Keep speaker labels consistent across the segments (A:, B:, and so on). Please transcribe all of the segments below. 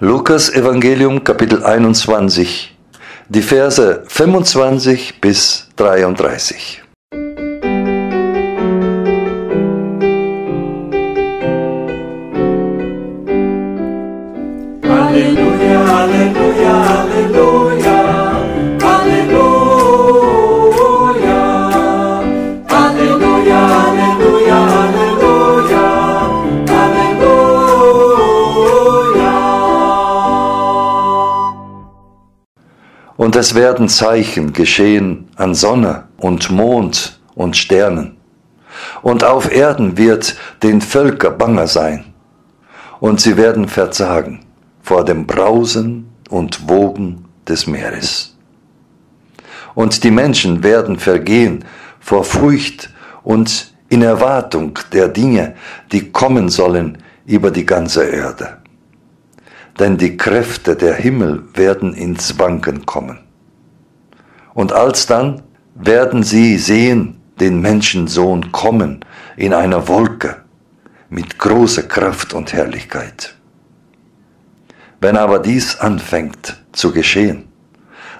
A: Lukas Evangelium Kapitel 21, die Verse 25 bis 33. es werden Zeichen geschehen an Sonne und Mond und Sternen. Und auf Erden wird den Völker banger sein. Und sie werden verzagen vor dem Brausen und Wogen des Meeres. Und die Menschen werden vergehen vor Furcht und in Erwartung der Dinge, die kommen sollen über die ganze Erde. Denn die Kräfte der Himmel werden ins Wanken kommen. Und alsdann werden sie sehen den Menschensohn kommen in einer Wolke mit großer Kraft und Herrlichkeit. Wenn aber dies anfängt zu geschehen,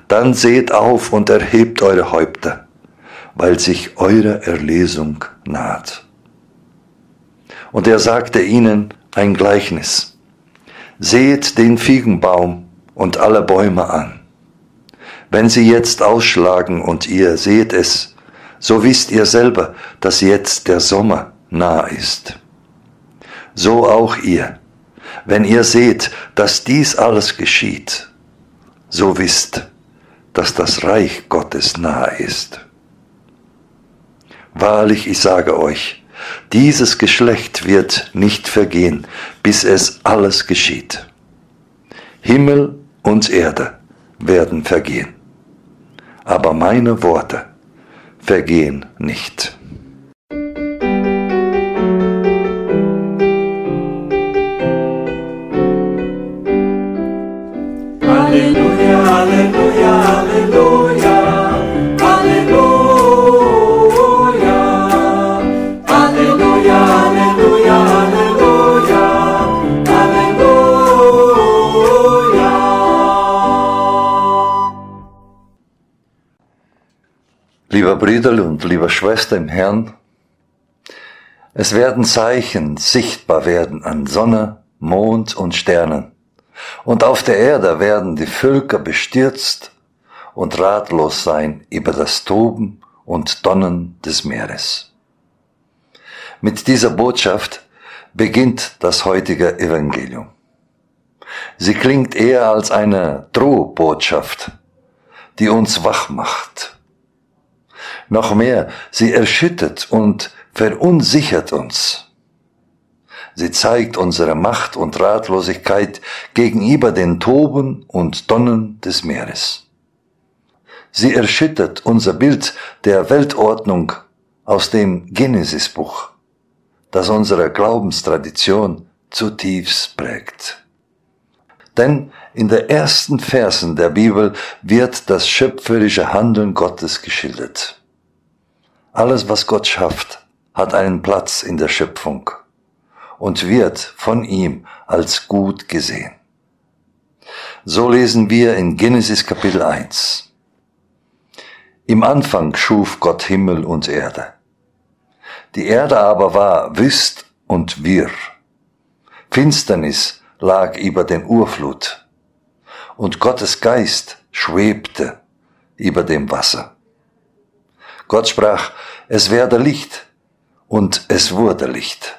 A: dann seht auf und erhebt eure Häupter, weil sich eure Erlesung naht. Und er sagte ihnen ein Gleichnis. Seht den Fiegenbaum und alle Bäume an. Wenn sie jetzt ausschlagen und ihr seht es, so wisst ihr selber, dass jetzt der Sommer nah ist. So auch ihr, wenn ihr seht, dass dies alles geschieht, so wisst, dass das Reich Gottes nahe ist. Wahrlich, ich sage euch, dieses Geschlecht wird nicht vergehen, bis es alles geschieht. Himmel und Erde werden vergehen, aber meine Worte vergehen nicht. Lieber Brüder und lieber Schwester im Herrn, es werden Zeichen sichtbar werden an Sonne, Mond und Sternen. Und auf der Erde werden die Völker bestürzt und ratlos sein über das Toben und Donnen des Meeres. Mit dieser Botschaft beginnt das heutige Evangelium. Sie klingt eher als eine Drohbotschaft, die uns wach macht. Noch mehr, sie erschüttert und verunsichert uns. Sie zeigt unsere Macht und Ratlosigkeit gegenüber den Toben und Donnen des Meeres. Sie erschüttert unser Bild der Weltordnung aus dem Genesisbuch, das unsere Glaubenstradition zutiefst prägt. Denn in den ersten Versen der Bibel wird das schöpferische Handeln Gottes geschildert. Alles, was Gott schafft, hat einen Platz in der Schöpfung und wird von ihm als gut gesehen. So lesen wir in Genesis Kapitel 1. Im Anfang schuf Gott Himmel und Erde. Die Erde aber war wüst und wirr. Finsternis lag über den Urflut und Gottes Geist schwebte über dem Wasser. Gott sprach, es werde Licht und es wurde Licht.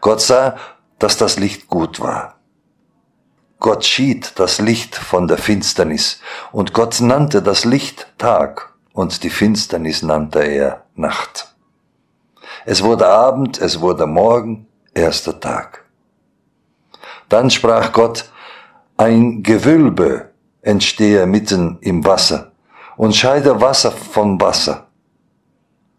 A: Gott sah, dass das Licht gut war. Gott schied das Licht von der Finsternis und Gott nannte das Licht Tag und die Finsternis nannte er Nacht. Es wurde Abend, es wurde Morgen, erster Tag. Dann sprach Gott, ein Gewölbe entstehe mitten im Wasser und scheide Wasser vom Wasser.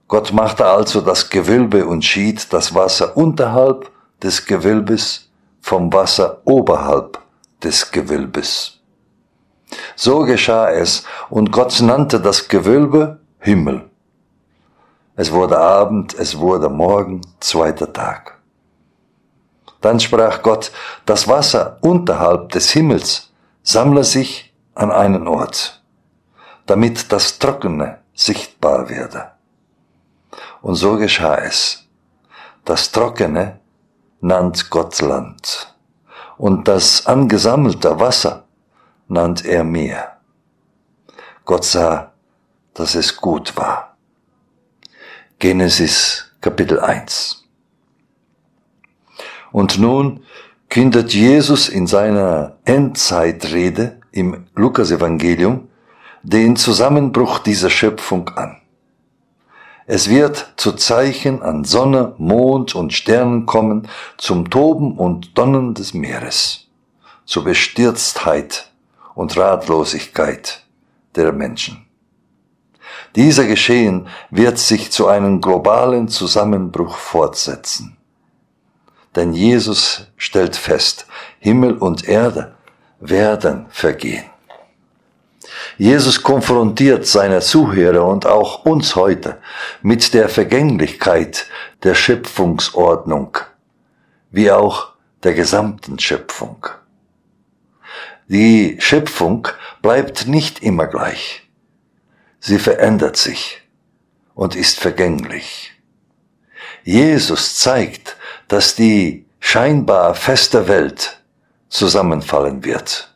A: Gott machte also das Gewölbe und schied das Wasser unterhalb des Gewölbes vom Wasser oberhalb des Gewölbes. So geschah es, und Gott nannte das Gewölbe Himmel. Es wurde Abend, es wurde Morgen, zweiter Tag. Dann sprach Gott, das Wasser unterhalb des Himmels sammle sich an einen Ort, damit das Trockene sichtbar werde. Und so geschah es. Das Trockene nannt Gott Land und das angesammelte Wasser nannt er Meer. Gott sah, dass es gut war. Genesis Kapitel 1. Und nun kündet Jesus in seiner Endzeitrede im Lukasevangelium den Zusammenbruch dieser Schöpfung an. Es wird zu Zeichen an Sonne, Mond und Sternen kommen, zum Toben und Donnern des Meeres, zur Bestürztheit und Ratlosigkeit der Menschen. Dieser Geschehen wird sich zu einem globalen Zusammenbruch fortsetzen. Denn Jesus stellt fest, Himmel und Erde werden vergehen. Jesus konfrontiert seine Zuhörer und auch uns heute mit der Vergänglichkeit der Schöpfungsordnung, wie auch der gesamten Schöpfung. Die Schöpfung bleibt nicht immer gleich. Sie verändert sich und ist vergänglich. Jesus zeigt, dass die scheinbar feste Welt zusammenfallen wird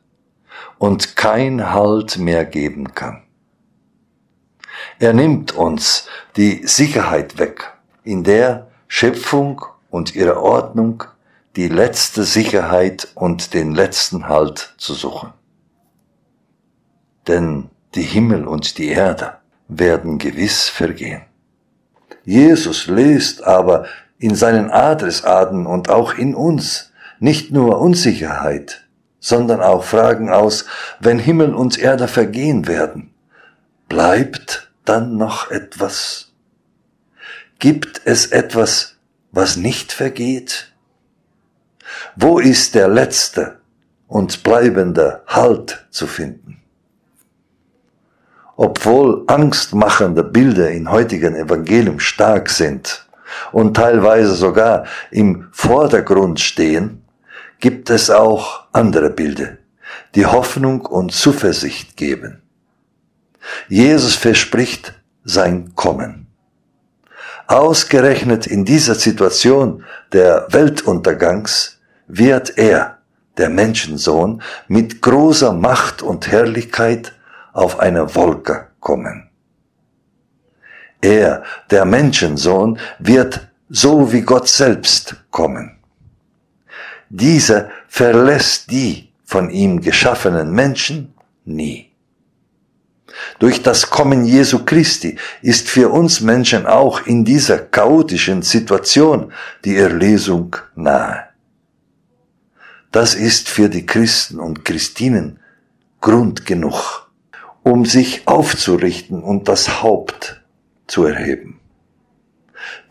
A: und kein Halt mehr geben kann. Er nimmt uns die Sicherheit weg, in der Schöpfung und ihre Ordnung die letzte Sicherheit und den letzten Halt zu suchen. Denn die Himmel und die Erde werden gewiss vergehen. Jesus löst aber in seinen Adressaden und auch in uns nicht nur Unsicherheit, sondern auch Fragen aus, wenn Himmel und Erde vergehen werden, bleibt dann noch etwas? Gibt es etwas, was nicht vergeht? Wo ist der letzte und bleibende Halt zu finden? Obwohl angstmachende Bilder in heutigen Evangelium stark sind und teilweise sogar im Vordergrund stehen, gibt es auch andere Bilder, die Hoffnung und Zuversicht geben. Jesus verspricht sein Kommen. Ausgerechnet in dieser Situation der Weltuntergangs wird er, der Menschensohn, mit großer Macht und Herrlichkeit auf eine Wolke kommen. Er, der Menschensohn, wird so wie Gott selbst kommen. Dieser verlässt die von ihm geschaffenen Menschen nie. Durch das Kommen Jesu Christi ist für uns Menschen auch in dieser chaotischen Situation die Erlesung nahe. Das ist für die Christen und Christinen Grund genug, um sich aufzurichten und das Haupt zu erheben.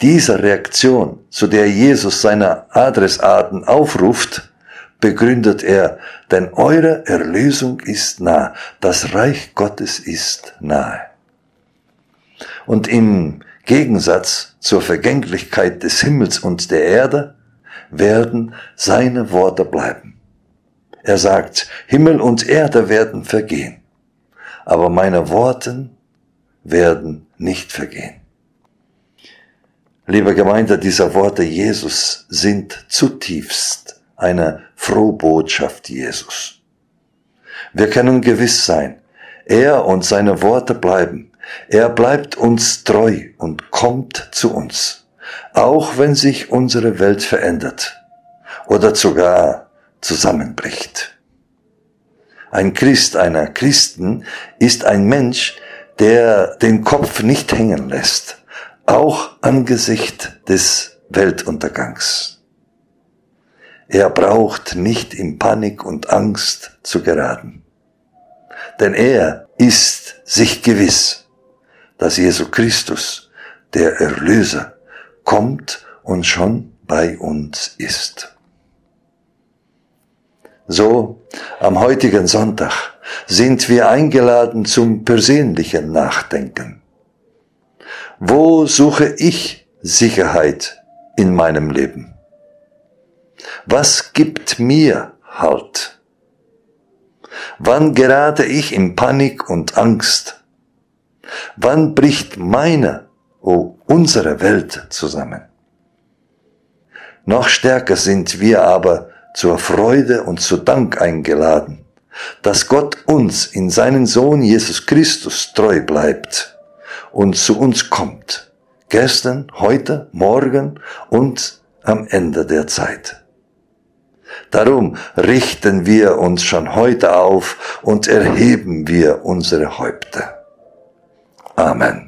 A: Dieser Reaktion, zu der Jesus seine Adressaten aufruft, begründet er, denn eure Erlösung ist nah, das Reich Gottes ist nahe. Und im Gegensatz zur Vergänglichkeit des Himmels und der Erde werden seine Worte bleiben. Er sagt, Himmel und Erde werden vergehen, aber meine Worten werden nicht vergehen. Liebe Gemeinde, diese Worte Jesus sind zutiefst eine Frohbotschaft Jesus. Wir können gewiss sein, er und seine Worte bleiben. Er bleibt uns treu und kommt zu uns, auch wenn sich unsere Welt verändert oder sogar zusammenbricht. Ein Christ, einer Christen ist ein Mensch, der den Kopf nicht hängen lässt, auch angesichts des Weltuntergangs. Er braucht nicht in Panik und Angst zu geraten. Denn er ist sich gewiss, dass Jesu Christus, der Erlöser, kommt und schon bei uns ist. So, am heutigen Sonntag sind wir eingeladen zum persönlichen Nachdenken. Wo suche ich Sicherheit in meinem Leben? Was gibt mir Halt? Wann gerate ich in Panik und Angst? Wann bricht meine, oh unsere Welt zusammen? Noch stärker sind wir aber zur Freude und zu Dank eingeladen, dass Gott uns in seinen Sohn Jesus Christus treu bleibt und zu uns kommt, gestern, heute, morgen und am Ende der Zeit. Darum richten wir uns schon heute auf und erheben wir unsere Häupter. Amen.